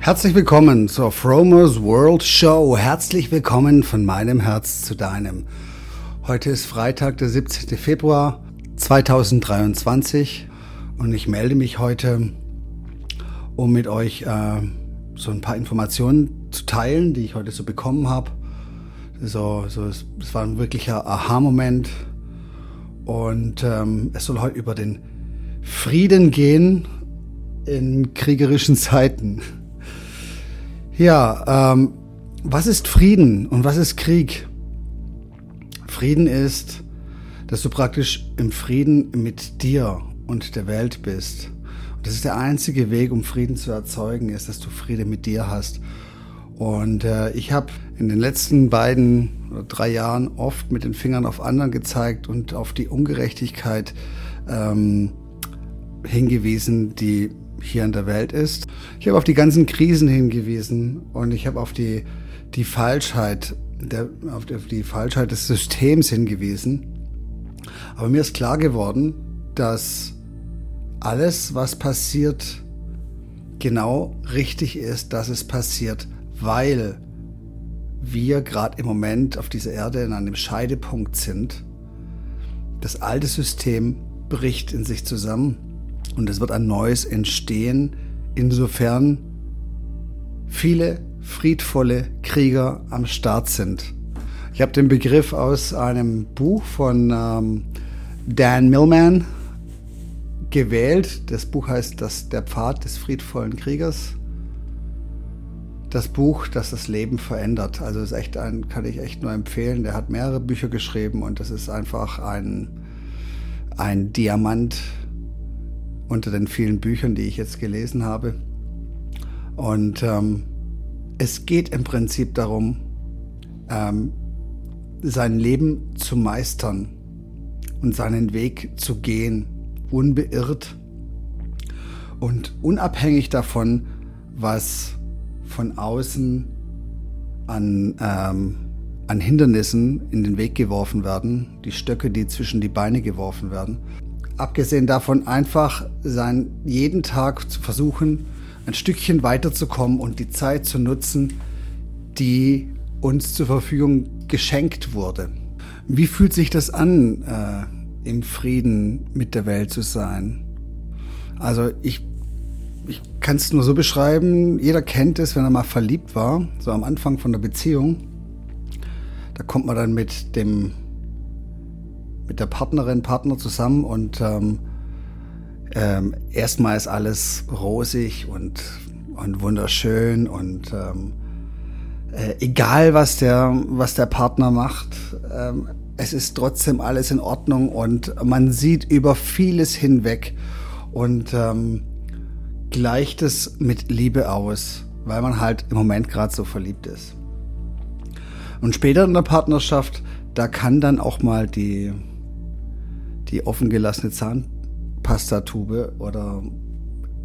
Herzlich willkommen zur Fromers World Show. Herzlich willkommen von meinem Herz zu deinem. Heute ist Freitag, der 17. Februar 2023 und ich melde mich heute, um mit euch äh, so ein paar Informationen zu teilen, die ich heute so bekommen habe. So, so, es, es war ein wirklicher Aha-Moment und ähm, es soll heute über den Frieden gehen in kriegerischen Zeiten. Ja, ähm, was ist Frieden und was ist Krieg? Frieden ist, dass du praktisch im Frieden mit dir und der Welt bist. Und das ist der einzige Weg, um Frieden zu erzeugen, ist, dass du Friede mit dir hast. Und äh, ich habe in den letzten beiden oder drei Jahren oft mit den Fingern auf anderen gezeigt und auf die Ungerechtigkeit ähm, hingewiesen, die hier in der Welt ist. Ich habe auf die ganzen Krisen hingewiesen und ich habe auf die, die Falschheit, der, auf, die, Falschheit des Systems hingewiesen. Aber mir ist klar geworden, dass alles, was passiert, genau richtig ist, dass es passiert, weil wir gerade im Moment auf dieser Erde in einem Scheidepunkt sind. Das alte System bricht in sich zusammen und es wird ein neues entstehen, insofern viele friedvolle Krieger am Start sind. Ich habe den Begriff aus einem Buch von ähm, Dan Millman gewählt. Das Buch heißt das, Der Pfad des friedvollen Kriegers. Das Buch, das das Leben verändert. Also ist echt ein, kann ich echt nur empfehlen. Der hat mehrere Bücher geschrieben und das ist einfach ein, ein Diamant unter den vielen Büchern, die ich jetzt gelesen habe. Und ähm, es geht im Prinzip darum, ähm, sein Leben zu meistern und seinen Weg zu gehen, unbeirrt und unabhängig davon, was von außen an, ähm, an Hindernissen in den Weg geworfen werden, die Stöcke, die zwischen die Beine geworfen werden abgesehen davon einfach sein, jeden Tag zu versuchen, ein Stückchen weiterzukommen und die Zeit zu nutzen, die uns zur Verfügung geschenkt wurde. Wie fühlt sich das an, äh, im Frieden mit der Welt zu sein? Also ich, ich kann es nur so beschreiben, jeder kennt es, wenn er mal verliebt war, so am Anfang von der Beziehung. Da kommt man dann mit dem mit der Partnerin, Partner zusammen und ähm, ähm, erstmal ist alles rosig und, und wunderschön und ähm, äh, egal was der, was der Partner macht, ähm, es ist trotzdem alles in Ordnung und man sieht über vieles hinweg und ähm, gleicht es mit Liebe aus, weil man halt im Moment gerade so verliebt ist. Und später in der Partnerschaft, da kann dann auch mal die, die offen gelassene Zahnpastatube oder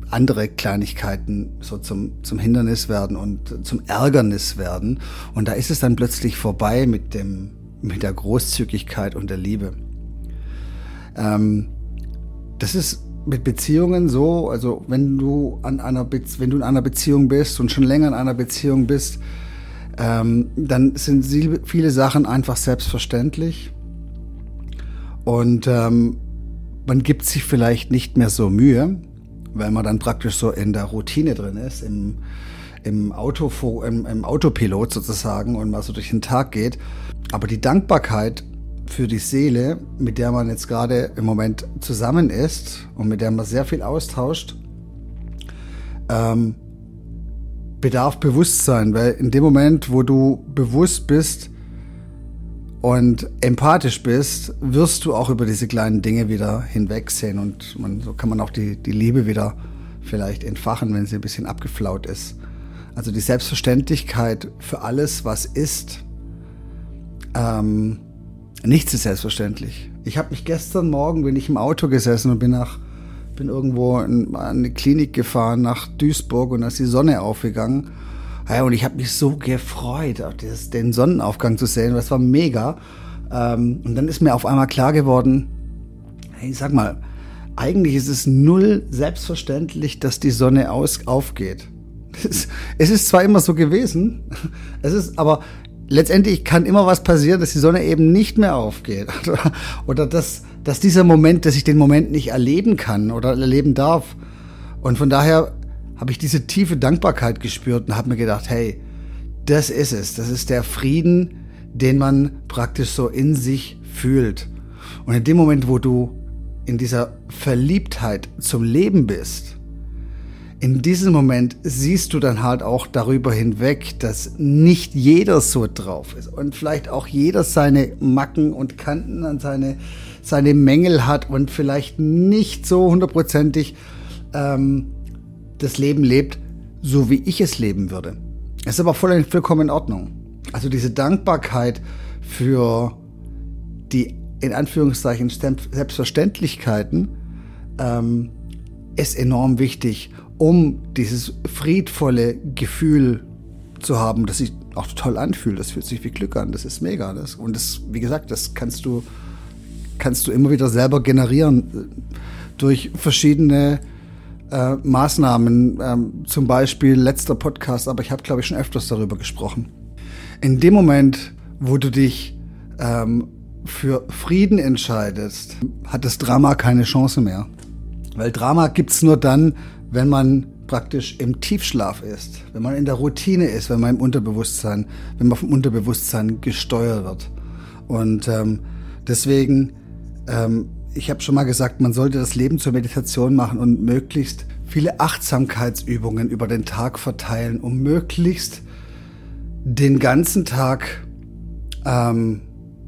andere Kleinigkeiten so zum, zum Hindernis werden und zum Ärgernis werden. Und da ist es dann plötzlich vorbei mit, dem, mit der Großzügigkeit und der Liebe. Ähm, das ist mit Beziehungen so, also wenn du an einer wenn du in einer Beziehung bist und schon länger in einer Beziehung bist, ähm, dann sind viele Sachen einfach selbstverständlich. Und ähm, man gibt sich vielleicht nicht mehr so Mühe, weil man dann praktisch so in der Routine drin ist, im, im, Auto, im, im Autopilot sozusagen und mal so durch den Tag geht. Aber die Dankbarkeit für die Seele, mit der man jetzt gerade im Moment zusammen ist und mit der man sehr viel austauscht, ähm, bedarf Bewusstsein, weil in dem Moment, wo du bewusst bist, und empathisch bist, wirst du auch über diese kleinen Dinge wieder hinwegsehen und man, so kann man auch die, die Liebe wieder vielleicht entfachen, wenn sie ein bisschen abgeflaut ist. Also die Selbstverständlichkeit für alles, was ist, ähm, nichts ist selbstverständlich. Ich habe mich gestern Morgen, bin ich im Auto gesessen und bin nach, bin irgendwo in eine Klinik gefahren nach Duisburg und da ist die Sonne aufgegangen ja, und ich habe mich so gefreut, das, den Sonnenaufgang zu sehen. Das war mega. Ähm, und dann ist mir auf einmal klar geworden, hey, sag mal, eigentlich ist es null selbstverständlich, dass die Sonne aus, aufgeht. Es ist zwar immer so gewesen, es ist, aber letztendlich kann immer was passieren, dass die Sonne eben nicht mehr aufgeht. Oder, oder dass, dass dieser Moment, dass ich den Moment nicht erleben kann oder erleben darf. Und von daher habe ich diese tiefe Dankbarkeit gespürt und habe mir gedacht, hey, das ist es. Das ist der Frieden, den man praktisch so in sich fühlt. Und in dem Moment, wo du in dieser Verliebtheit zum Leben bist, in diesem Moment siehst du dann halt auch darüber hinweg, dass nicht jeder so drauf ist und vielleicht auch jeder seine Macken und Kanten und seine, seine Mängel hat und vielleicht nicht so hundertprozentig ähm, das Leben lebt, so wie ich es leben würde. Es ist aber voll, vollkommen in Ordnung. Also diese Dankbarkeit für die in Anführungszeichen Selbstverständlichkeiten ähm, ist enorm wichtig, um dieses friedvolle Gefühl zu haben, das sich auch toll anfühlt. Das fühlt sich wie Glück an. Das ist mega. Das, und das, wie gesagt, das kannst du, kannst du immer wieder selber generieren äh, durch verschiedene äh, Maßnahmen. Ähm, zum Beispiel letzter Podcast, aber ich habe, glaube ich, schon öfters darüber gesprochen. In dem Moment, wo du dich ähm, für Frieden entscheidest, hat das Drama keine Chance mehr. Weil Drama gibt's nur dann, wenn man praktisch im Tiefschlaf ist, wenn man in der Routine ist, wenn man im Unterbewusstsein, wenn man vom Unterbewusstsein gesteuert wird. Und ähm, deswegen, ähm, ich habe schon mal gesagt, man sollte das Leben zur Meditation machen und möglichst viele Achtsamkeitsübungen über den Tag verteilen, um möglichst den ganzen Tag ähm,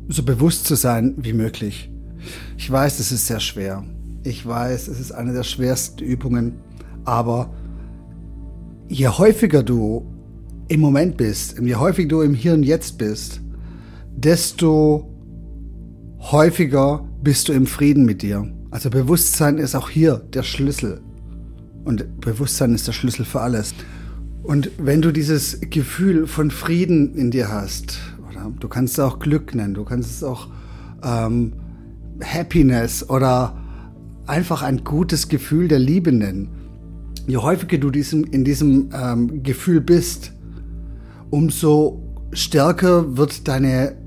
so bewusst zu sein wie möglich. Ich weiß, es ist sehr schwer. Ich weiß, es ist eine der schwersten Übungen, aber je häufiger du im Moment bist, je häufiger du im Hier und Jetzt bist, desto häufiger bist du im Frieden mit dir. Also Bewusstsein ist auch hier der Schlüssel. Und Bewusstsein ist der Schlüssel für alles. Und wenn du dieses Gefühl von Frieden in dir hast, oder du kannst es auch Glück nennen, du kannst es auch ähm, Happiness oder einfach ein gutes Gefühl der Liebe nennen. Je häufiger du diesem, in diesem ähm, Gefühl bist, umso stärker wird deine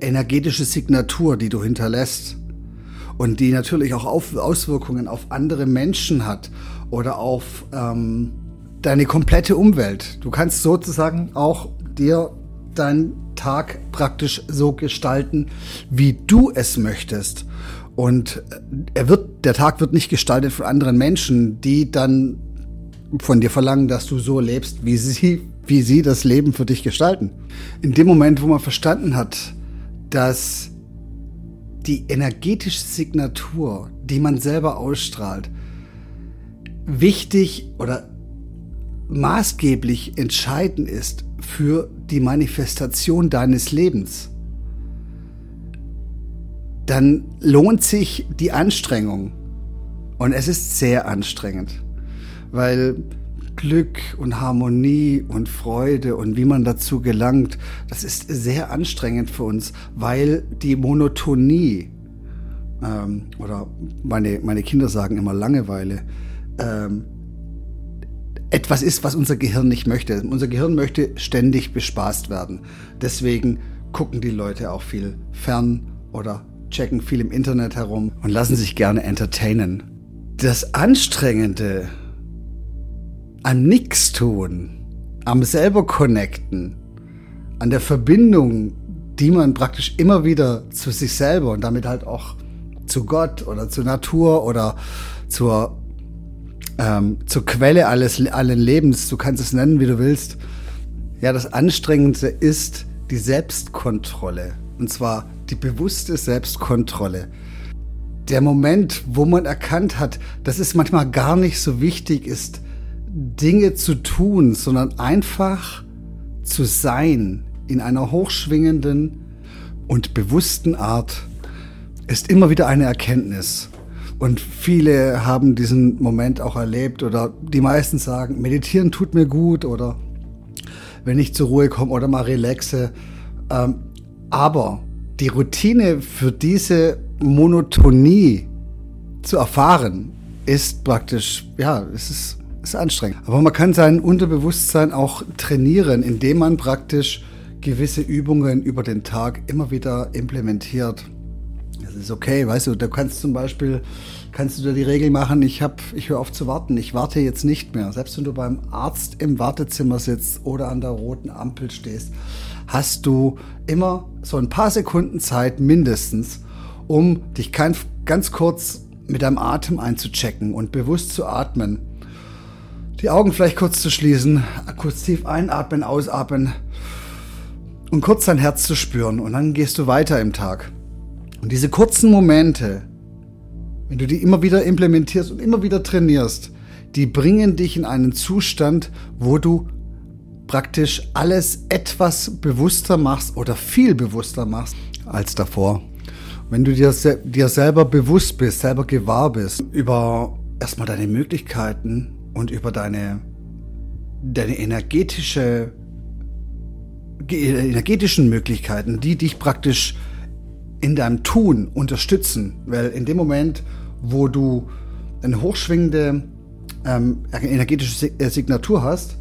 energetische Signatur, die du hinterlässt und die natürlich auch auf, Auswirkungen auf andere Menschen hat oder auf ähm, deine komplette Umwelt. Du kannst sozusagen auch dir deinen Tag praktisch so gestalten, wie du es möchtest. Und er wird, der Tag wird nicht gestaltet von anderen Menschen, die dann von dir verlangen, dass du so lebst, wie sie, wie sie das Leben für dich gestalten. In dem Moment, wo man verstanden hat, dass die energetische Signatur, die man selber ausstrahlt, wichtig oder maßgeblich entscheidend ist für die Manifestation deines Lebens, dann lohnt sich die Anstrengung. Und es ist sehr anstrengend, weil Glück und Harmonie und Freude und wie man dazu gelangt, das ist sehr anstrengend für uns, weil die Monotonie ähm, oder meine, meine Kinder sagen immer Langeweile, ähm, etwas ist, was unser Gehirn nicht möchte. Unser Gehirn möchte ständig bespaßt werden. Deswegen gucken die Leute auch viel fern oder checken viel im Internet herum und lassen sich gerne entertainen. Das Anstrengende am Nix-Tun, am selber connecten, an der Verbindung, die man praktisch immer wieder zu sich selber und damit halt auch zu Gott oder zur Natur oder zur, ähm, zur Quelle alles, allen Lebens, du kannst es nennen, wie du willst. Ja, das Anstrengendste ist die Selbstkontrolle. Und zwar die bewusste Selbstkontrolle. Der Moment, wo man erkannt hat, dass es manchmal gar nicht so wichtig ist, Dinge zu tun, sondern einfach zu sein in einer hochschwingenden und bewussten Art, ist immer wieder eine Erkenntnis. Und viele haben diesen Moment auch erlebt oder die meisten sagen, meditieren tut mir gut oder wenn ich zur Ruhe komme oder mal relaxe. Ähm, aber die Routine für diese Monotonie zu erfahren, ist praktisch, ja, es ist ist anstrengend. Aber man kann sein Unterbewusstsein auch trainieren, indem man praktisch gewisse Übungen über den Tag immer wieder implementiert. Das ist okay, weißt du, da kannst zum Beispiel, kannst du dir die Regel machen, ich habe, ich höre auf zu warten, ich warte jetzt nicht mehr. Selbst wenn du beim Arzt im Wartezimmer sitzt oder an der roten Ampel stehst, hast du immer so ein paar Sekunden Zeit mindestens, um dich ganz kurz mit deinem Atem einzuchecken und bewusst zu atmen. Die Augen vielleicht kurz zu schließen, kurz tief einatmen, ausatmen und kurz dein Herz zu spüren und dann gehst du weiter im Tag. Und diese kurzen Momente, wenn du die immer wieder implementierst und immer wieder trainierst, die bringen dich in einen Zustand, wo du praktisch alles etwas bewusster machst oder viel bewusster machst als davor. Wenn du dir, dir selber bewusst bist, selber gewahr bist über erstmal deine Möglichkeiten und über deine, deine energetische, energetischen Möglichkeiten, die dich praktisch in deinem Tun unterstützen. Weil in dem Moment, wo du eine hochschwingende ähm, energetische äh, Signatur hast,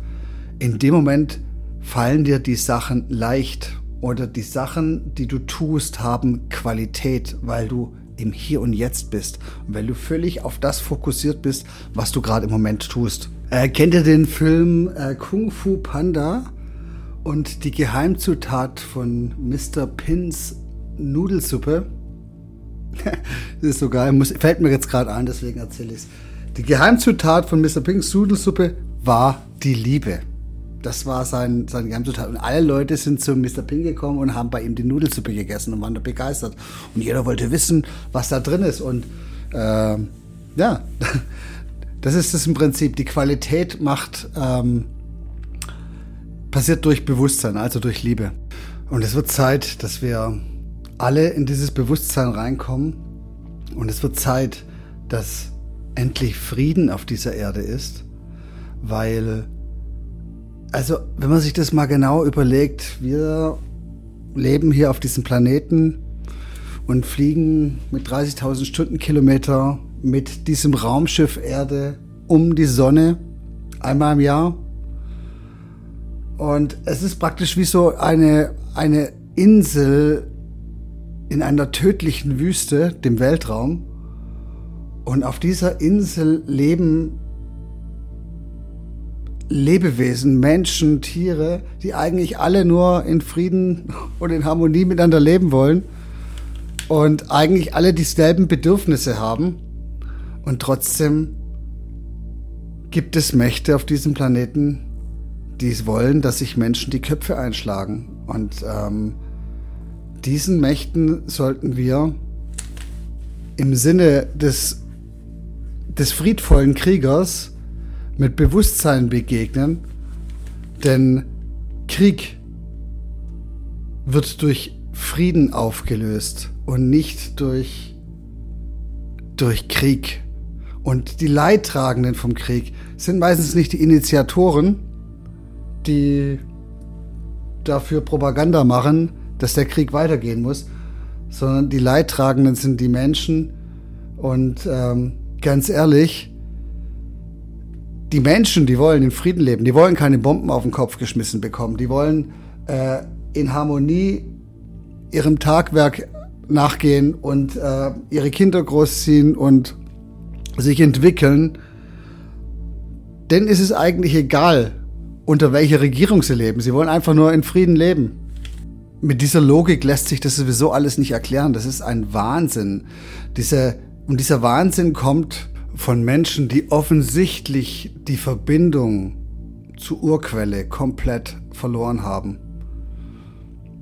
in dem Moment fallen dir die Sachen leicht oder die Sachen, die du tust, haben Qualität, weil du im Hier und Jetzt bist und weil du völlig auf das fokussiert bist, was du gerade im Moment tust. Äh, kennt ihr den Film äh, Kung Fu Panda und die Geheimzutat von Mr. Pins Nudelsuppe? das ist so geil, muss, fällt mir jetzt gerade ein, deswegen erzähle ich es. Die Geheimzutat von Mr. Pins Nudelsuppe war die Liebe. Das war sein, sein Geheimzutat. Und alle Leute sind zu Mr. Ping gekommen und haben bei ihm die Nudelsuppe gegessen und waren da begeistert. Und jeder wollte wissen, was da drin ist. Und äh, ja, das ist es im Prinzip. Die Qualität macht, ähm, passiert durch Bewusstsein, also durch Liebe. Und es wird Zeit, dass wir alle in dieses Bewusstsein reinkommen. Und es wird Zeit, dass endlich Frieden auf dieser Erde ist, weil also, wenn man sich das mal genau überlegt, wir leben hier auf diesem Planeten und fliegen mit 30.000 Stundenkilometer mit diesem Raumschiff Erde um die Sonne einmal im Jahr. Und es ist praktisch wie so eine, eine Insel in einer tödlichen Wüste, dem Weltraum. Und auf dieser Insel leben Lebewesen, Menschen, Tiere, die eigentlich alle nur in Frieden und in Harmonie miteinander leben wollen und eigentlich alle dieselben Bedürfnisse haben. Und trotzdem gibt es Mächte auf diesem Planeten, die es wollen, dass sich Menschen die Köpfe einschlagen. Und ähm, diesen Mächten sollten wir im Sinne des, des friedvollen Kriegers mit Bewusstsein begegnen, denn Krieg wird durch Frieden aufgelöst und nicht durch, durch Krieg. Und die Leidtragenden vom Krieg sind meistens nicht die Initiatoren, die dafür Propaganda machen, dass der Krieg weitergehen muss, sondern die Leidtragenden sind die Menschen. Und ähm, ganz ehrlich, die Menschen, die wollen in Frieden leben, die wollen keine Bomben auf den Kopf geschmissen bekommen, die wollen äh, in Harmonie ihrem Tagwerk nachgehen und äh, ihre Kinder großziehen und sich entwickeln. Denn ist es eigentlich egal, unter welcher Regierung sie leben. Sie wollen einfach nur in Frieden leben. Mit dieser Logik lässt sich das sowieso alles nicht erklären. Das ist ein Wahnsinn. Diese, und dieser Wahnsinn kommt von Menschen, die offensichtlich die Verbindung zur Urquelle komplett verloren haben.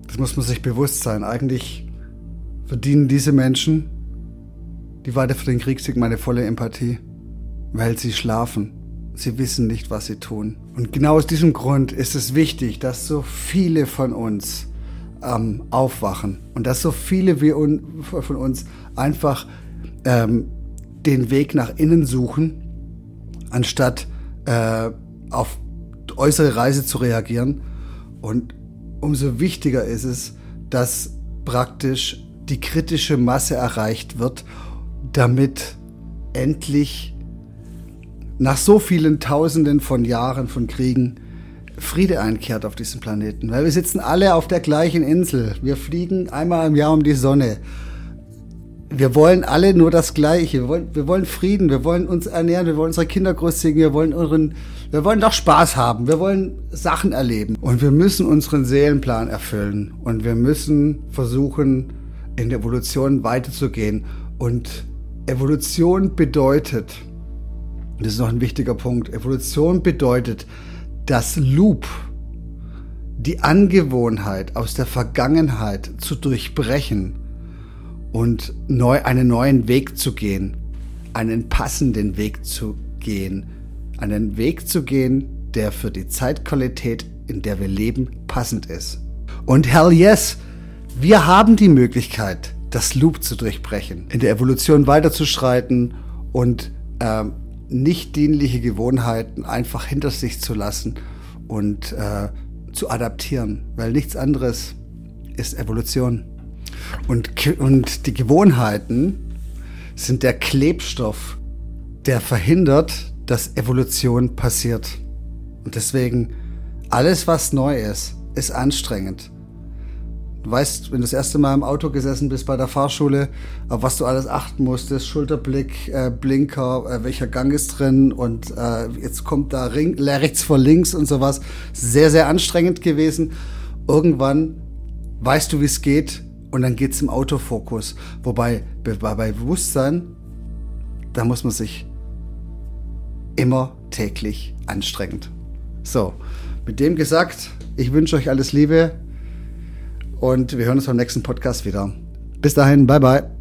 Das muss man sich bewusst sein. Eigentlich verdienen diese Menschen, die weiter für den Kriegssieg, meine volle Empathie, weil sie schlafen. Sie wissen nicht, was sie tun. Und genau aus diesem Grund ist es wichtig, dass so viele von uns ähm, aufwachen und dass so viele von uns einfach ähm, den Weg nach innen suchen, anstatt äh, auf äußere Reise zu reagieren. Und umso wichtiger ist es, dass praktisch die kritische Masse erreicht wird, damit endlich nach so vielen Tausenden von Jahren von Kriegen Friede einkehrt auf diesem Planeten. Weil wir sitzen alle auf der gleichen Insel. Wir fliegen einmal im Jahr um die Sonne. Wir wollen alle nur das Gleiche. Wir wollen, wir wollen Frieden. Wir wollen uns ernähren. Wir wollen unsere Kinder großziehen. Wir wollen unseren, wir wollen doch Spaß haben. Wir wollen Sachen erleben. Und wir müssen unseren Seelenplan erfüllen. Und wir müssen versuchen, in der Evolution weiterzugehen. Und Evolution bedeutet, das ist noch ein wichtiger Punkt, Evolution bedeutet, das Loop, die Angewohnheit aus der Vergangenheit zu durchbrechen und neu, einen neuen Weg zu gehen, einen passenden Weg zu gehen, einen Weg zu gehen, der für die Zeitqualität, in der wir leben, passend ist. Und hell yes, wir haben die Möglichkeit, das Loop zu durchbrechen, in der Evolution weiterzuschreiten und ähm, nicht dienliche Gewohnheiten einfach hinter sich zu lassen und äh, zu adaptieren, weil nichts anderes ist Evolution. Und, und die Gewohnheiten sind der Klebstoff, der verhindert, dass Evolution passiert. Und deswegen, alles, was neu ist, ist anstrengend. Du weißt, wenn du das erste Mal im Auto gesessen bist bei der Fahrschule, auf was du alles achten musstest, Schulterblick, äh, Blinker, äh, welcher Gang ist drin und äh, jetzt kommt da Ring, rechts vor links und sowas. Sehr, sehr anstrengend gewesen. Irgendwann weißt du, wie es geht und dann geht's im Autofokus. Wobei bei Bewusstsein, da muss man sich immer täglich anstrengend. So, mit dem gesagt, ich wünsche euch alles Liebe und wir hören uns beim nächsten Podcast wieder. Bis dahin, bye bye.